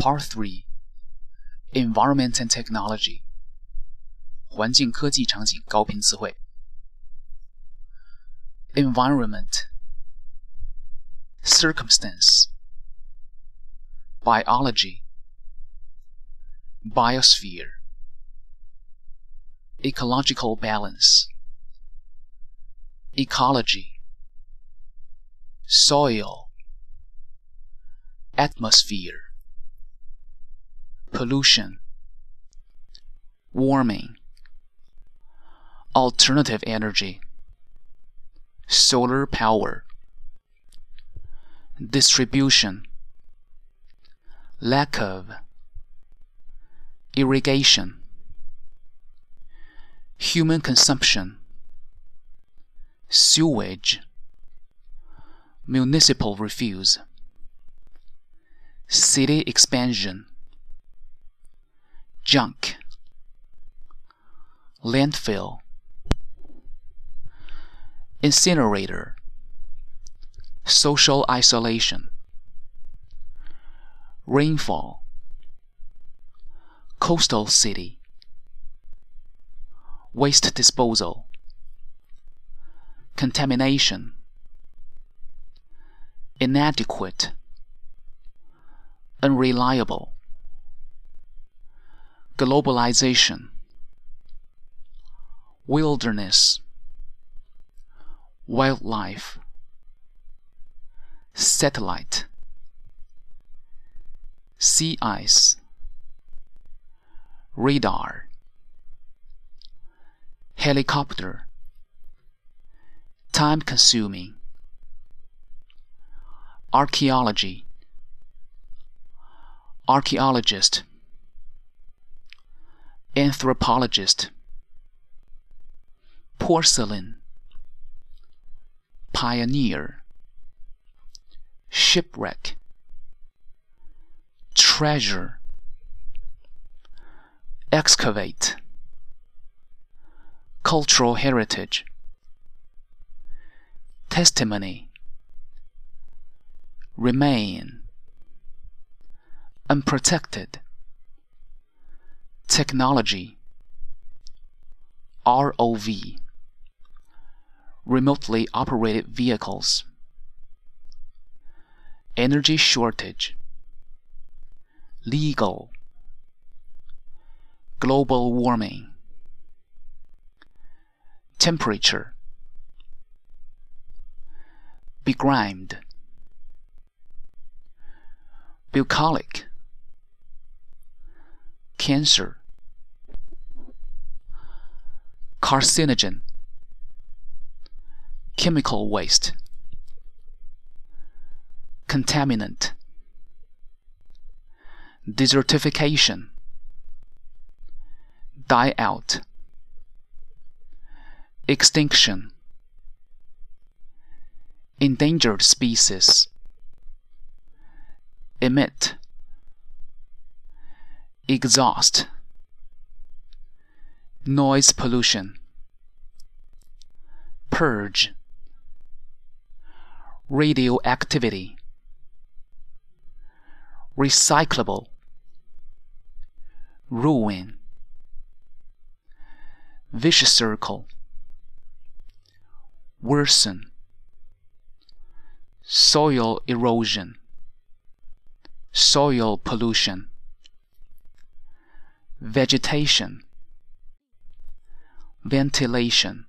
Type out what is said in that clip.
Part 3 Environment and Technology 环境科技场景高频词汇 Environment Circumstance Biology Biosphere Ecological balance Ecology Soil Atmosphere pollution, warming, alternative energy, solar power, distribution, lack of, irrigation, human consumption, sewage, municipal refuse, city expansion junk, landfill, incinerator, social isolation, rainfall, coastal city, waste disposal, contamination, inadequate, unreliable globalization, wilderness, wildlife, satellite, sea ice, radar, helicopter, time consuming, archaeology, archaeologist anthropologist, porcelain, pioneer, shipwreck, treasure, excavate, cultural heritage, testimony, remain, unprotected technology. ROV remotely operated vehicles. Energy shortage. Legal. Global warming. Temperature. Begrimed. Bucolic. Cancer carcinogen, chemical waste, contaminant, desertification, die out, extinction, endangered species, emit, exhaust, noise pollution purge. Radioactivity. Recyclable. Ruin. Vicious circle. Worsen. Soil erosion. Soil pollution. Vegetation. Ventilation